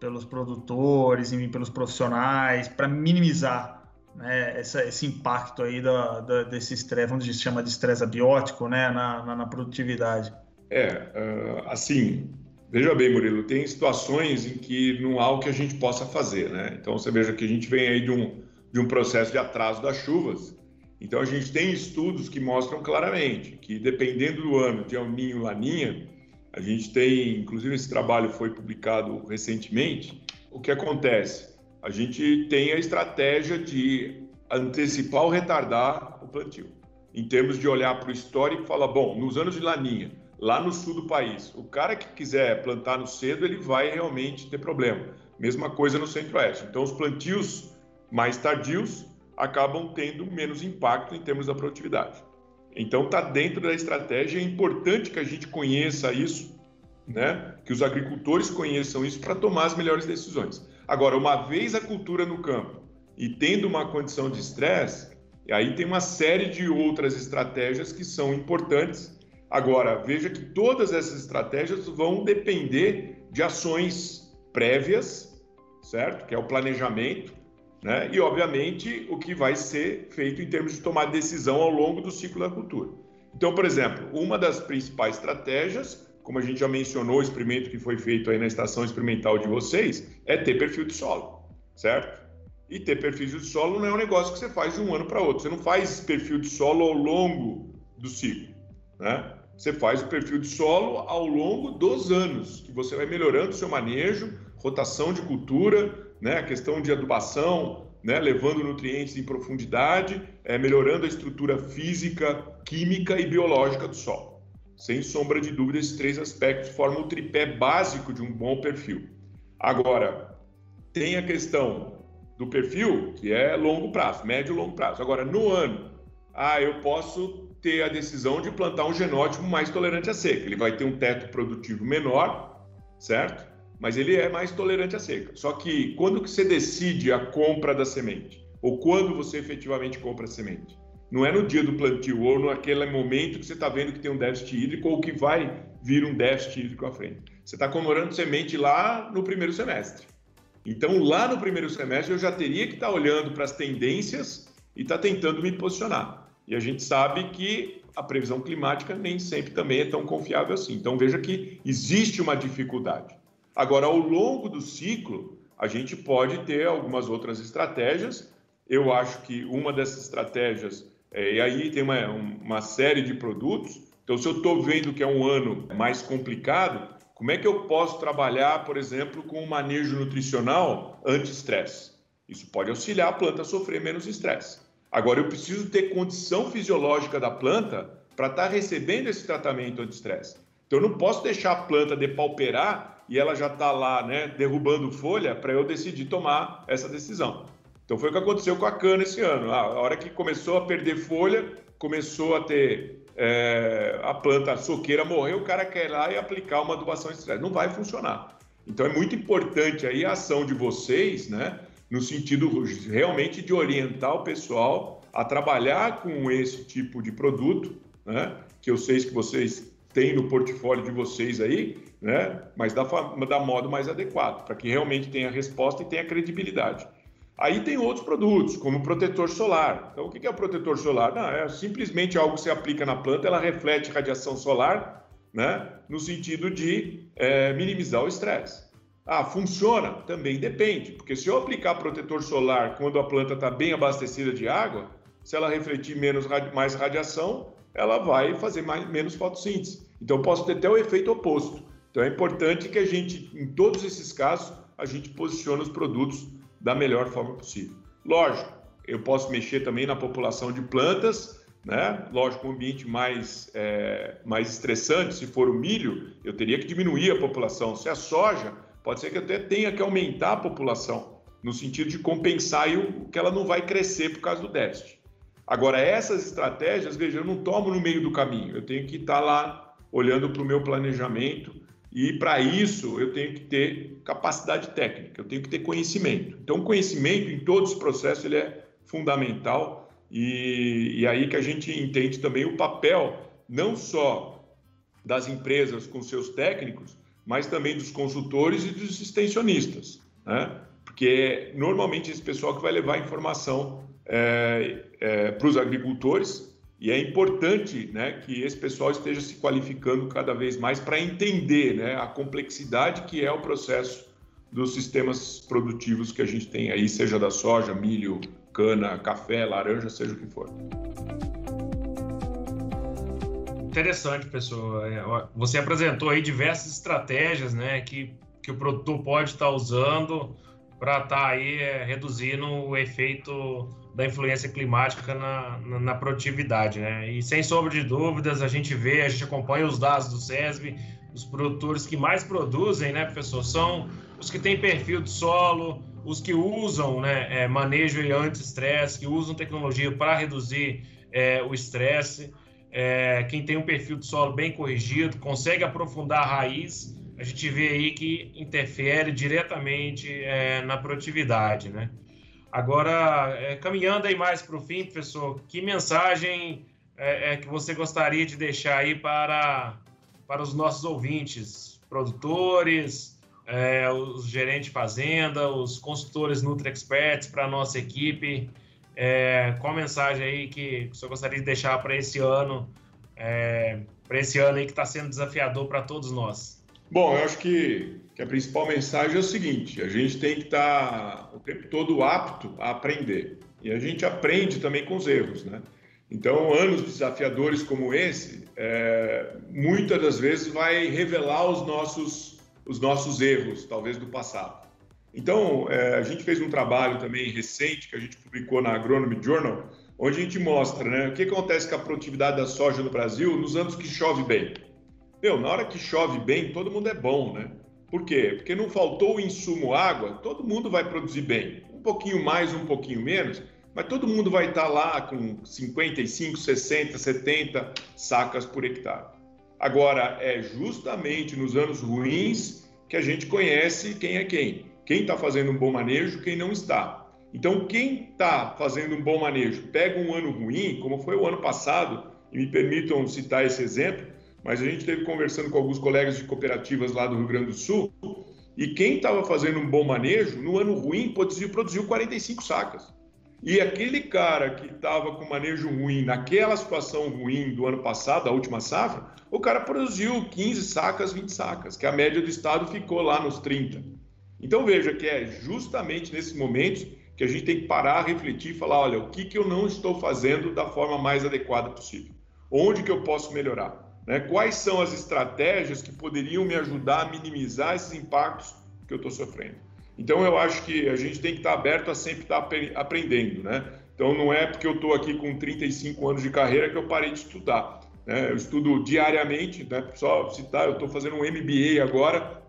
pelos produtores e pelos profissionais para minimizar né, essa, esse impacto aí da, da, desse estresse, vamos dizer, chama de estresse abiótico, né, na, na, na produtividade. É, uh, assim, veja bem, Murilo, tem situações em que não há o que a gente possa fazer, né? Então, você veja que a gente vem aí de um, de um processo de atraso das chuvas, então a gente tem estudos que mostram claramente que, dependendo do ano, de El Ninho Laninha, a gente tem, inclusive esse trabalho foi publicado recentemente, o que acontece? a gente tem a estratégia de antecipar ou retardar o plantio. Em termos de olhar para o histórico e falar, bom, nos anos de laninha, lá no sul do país, o cara que quiser plantar no cedo, ele vai realmente ter problema. Mesma coisa no centro-oeste. Então, os plantios mais tardios acabam tendo menos impacto em termos da produtividade. Então, está dentro da estratégia. É importante que a gente conheça isso, né? que os agricultores conheçam isso para tomar as melhores decisões. Agora, uma vez a cultura no campo e tendo uma condição de estresse, aí tem uma série de outras estratégias que são importantes. Agora, veja que todas essas estratégias vão depender de ações prévias, certo? Que é o planejamento, né? E, obviamente, o que vai ser feito em termos de tomar decisão ao longo do ciclo da cultura. Então, por exemplo, uma das principais estratégias como a gente já mencionou, o experimento que foi feito aí na estação experimental de vocês, é ter perfil de solo, certo? E ter perfil de solo não é um negócio que você faz de um ano para outro. Você não faz perfil de solo ao longo do ciclo, né? Você faz o perfil de solo ao longo dos anos, que você vai melhorando o seu manejo, rotação de cultura, né? A questão de adubação, né, levando nutrientes em profundidade, é, melhorando a estrutura física, química e biológica do solo. Sem sombra de dúvida, esses três aspectos formam o tripé básico de um bom perfil. Agora, tem a questão do perfil, que é longo prazo, médio e longo prazo. Agora, no ano, ah, eu posso ter a decisão de plantar um genótipo mais tolerante à seca. Ele vai ter um teto produtivo menor, certo? Mas ele é mais tolerante à seca. Só que quando que você decide a compra da semente? Ou quando você efetivamente compra a semente? Não é no dia do plantio ou naquele momento que você está vendo que tem um déficit hídrico ou que vai vir um déficit hídrico à frente. Você está comemorando semente lá no primeiro semestre. Então, lá no primeiro semestre, eu já teria que estar tá olhando para as tendências e estar tá tentando me posicionar. E a gente sabe que a previsão climática nem sempre também é tão confiável assim. Então, veja que existe uma dificuldade. Agora, ao longo do ciclo, a gente pode ter algumas outras estratégias. Eu acho que uma dessas estratégias É, e aí tem uma, uma série de produtos. Então, se eu estou vendo que é um ano mais complicado, como é que eu posso trabalhar, por exemplo, com um manejo nutricional anti-estresse? Isso pode auxiliar a planta a sofrer menos estresse. Agora, eu preciso ter condição fisiológica da planta para estar tá recebendo esse tratamento anti-estresse. Então, eu não posso deixar a planta depauperar e ela já está lá, né, derrubando folha para eu decidir tomar essa decisão. Então, foi o que aconteceu com a cana esse ano. A hora que começou a perder folha, começou a ter é, a planta a soqueira morreu, o cara quer ir lá e aplicar uma adubação estresse. Não vai funcionar. Então, é muito importante aí a ação de vocês, né, no sentido realmente de orientar o pessoal a trabalhar com esse tipo de produto, né, que eu sei que vocês têm no portfólio de vocês aí, né, mas da, da modo mais adequado, para que realmente tenha resposta e tenha credibilidade. Aí tem outros produtos, como protetor solar. Então, o que é o protetor solar? Não, é simplesmente algo que você aplica na planta, ela reflete radiação solar, né, no sentido de é, minimizar o estresse. Ah, funciona? Também depende, porque se eu aplicar protetor solar quando a planta está bem abastecida de água, se ela refletir menos, mais radiação, ela vai fazer mais, menos fotossíntese. Então, posso ter até o efeito oposto. Então, é importante que a gente, em todos esses casos, a gente posicione os produtos da melhor forma possível. Lógico, eu posso mexer também na população de plantas, né? Lógico, um ambiente mais, é, mais estressante, se for o milho, eu teria que diminuir a população. Se é a soja, pode ser que eu até tenha que aumentar a população, no sentido de compensar o que ela não vai crescer por causa do déficit. Agora, essas estratégias, veja, eu não tomo no meio do caminho, eu tenho que estar lá olhando para o meu planejamento e para isso eu tenho que ter capacidade técnica, eu tenho que ter conhecimento. Então, conhecimento em todos os processos ele é fundamental e, e aí que a gente entende também o papel não só das empresas com seus técnicos, mas também dos consultores e dos extensionistas, né? Porque é normalmente esse pessoal que vai levar informação é, é, para os agricultores e é importante né, que esse pessoal esteja se qualificando cada vez mais para entender né, a complexidade que é o processo dos sistemas produtivos que a gente tem aí, seja da soja, milho, cana, café, laranja, seja o que for. Interessante, pessoal. É, você apresentou aí diversas estratégias né, que, que o produtor pode estar usando para estar tá aí é, reduzindo o efeito da influência climática na, na, na, produtividade, né? E sem sombra de dúvidas, a gente vê, a gente acompanha os dados do SESB, os produtores que mais produzem, né, professor, são os que têm perfil de solo, os que usam né, é, manejo anti-estresse, que usam tecnologia para reduzir é, o estresse, é, quem tem um perfil de solo bem corrigido, consegue aprofundar a raiz, a gente vê aí que interfere diretamente é, na produtividade, né? Agora, é, caminhando aí mais para o fim, professor, que mensagem é, é, que você gostaria de deixar aí para, para os nossos ouvintes, produtores, é, os gerentes de fazenda, os consultores Nutri Experts, para a nossa equipe? É, qual mensagem aí que o senhor gostaria de deixar para esse ano, é, para esse ano aí que está sendo desafiador para todos nós? Bom, eu acho que, que, a principal mensagem é o seguinte: a gente tem que estar tá o tempo todo apto a aprender. E a gente aprende também com os erros, né? Então, anos desafiadores como esse, é, muitas das vezes vai revelar os nossos, os nossos erros, talvez do passado. Então, é, a gente fez um trabalho também recente que a gente publicou na Agronomy Journal, onde a gente mostra né, o que acontece com a produtividade da soja no Brasil nos anos que chove bem. Meu, na hora que chove bem, todo mundo é bom, né? Por quê? Porque não faltou o insumo água, todo mundo vai produzir bem. Um pouquinho mais, um pouquinho menos, mas todo mundo vai estar lá com 55, 60, 70 sacas por hectare. Agora, é justamente nos anos ruins que a gente conhece quem é quem. Quem está fazendo um bom manejo, quem não está. Então, quem está fazendo um bom manejo, pega um ano ruim, como foi o ano passado, e me permitam citar esse exemplo, mas a gente esteve conversando com alguns colegas de cooperativas lá do Rio Grande do Sul, e quem estava fazendo um bom manejo, no ano ruim, produziu, produziu 45 sacas. E aquele cara que estava com manejo ruim, naquela situação ruim do ano passado, a última safra, o cara produziu 15 sacas, 20 sacas, que a média do estado ficou lá nos 30. Então veja que é justamente nesses momentos que a gente tem que parar, refletir e falar, olha, o que, que eu não estou fazendo da forma mais adequada possível? Onde que eu posso melhorar? Né? Quais são as estratégias que poderiam me ajudar a minimizar esses impactos que eu estou sofrendo? Então, eu acho que a gente tem que estar aberto a sempre estar aprendendo, né? Então, não é porque eu estou aqui com 35 anos de carreira que eu parei de estudar. Né? Eu estudo diariamente, né? só citar, eu estou fazendo um MBA agora,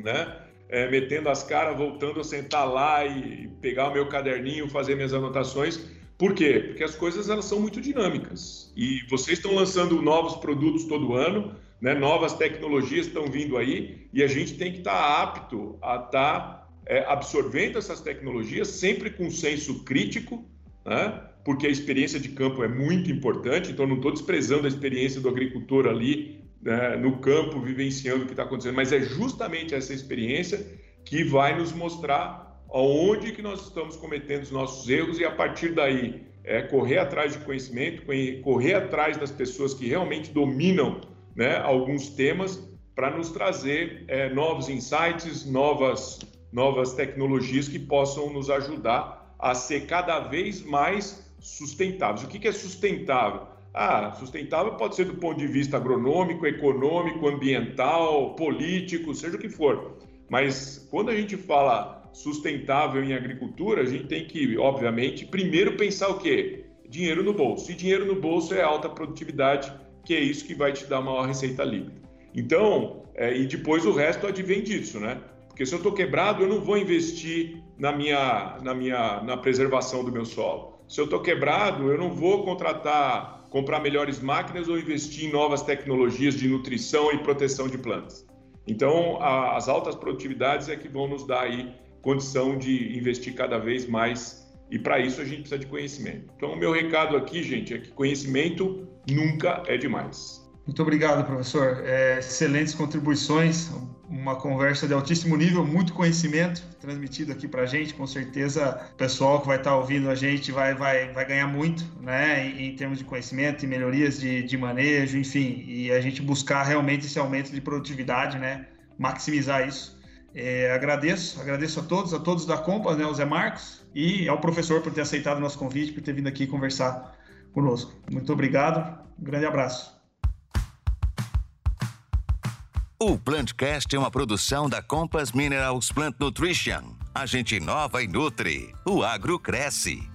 né? É, metendo as caras, voltando a sentar lá e pegar o meu caderninho, fazer minhas anotações. Por quê? Porque as coisas elas são muito dinâmicas e vocês estão lançando novos produtos todo ano, né? novas tecnologias estão vindo aí e a gente tem que estar tá apto a estar tá, é, absorvendo essas tecnologias sempre com senso crítico, né? porque a experiência de campo é muito importante, então não estou desprezando a experiência do agricultor ali né, no campo, vivenciando o que está acontecendo, mas é justamente essa experiência que vai nos mostrar aonde que nós estamos cometendo os nossos erros e a partir daí é correr atrás de conhecimento, correr atrás das pessoas que realmente dominam né, alguns temas para nos trazer é, novos insights, novas, novas tecnologias que possam nos ajudar a ser cada vez mais sustentáveis. O que, é sustentável? Ah, sustentável pode ser do ponto de vista agronômico, econômico, ambiental, político, seja o que for. Mas quando a gente fala sustentável em agricultura, a gente tem que, obviamente, primeiro pensar o quê? Dinheiro no bolso. E dinheiro no bolso é alta produtividade, que é isso que vai te dar maior receita líquida. Então, é, e depois o resto advém disso, né? Porque se eu estou quebrado, eu não vou investir na minha, na minha, na preservação do meu solo se eu estou quebrado, eu não vou contratar, comprar melhores máquinas ou investir em novas tecnologias de nutrição e proteção de plantas. Então, a, as altas produtividades é que vão nos dar aí condição de investir cada vez mais e para isso a gente precisa de conhecimento. Então, o meu recado aqui, gente, é que conhecimento nunca é demais. Muito obrigado, professor. É, excelentes contribuições, uma conversa de altíssimo nível, muito conhecimento transmitido aqui para a gente. Com certeza, o pessoal que vai estar tá ouvindo a gente vai, vai, vai ganhar muito, né, em, em termos de conhecimento e melhorias de, de manejo, enfim, e a gente buscar realmente esse aumento de produtividade, né, maximizar isso. É, agradeço, agradeço a todos, a todos da Compas, né, o Zé Marcos, e ao professor por ter aceitado o nosso convite, por ter vindo aqui conversar conosco. Muito obrigado, um grande abraço. O Plantcast é uma produção da Compass Minerals Plant Nutrition. A gente inova e nutre. O agro cresce.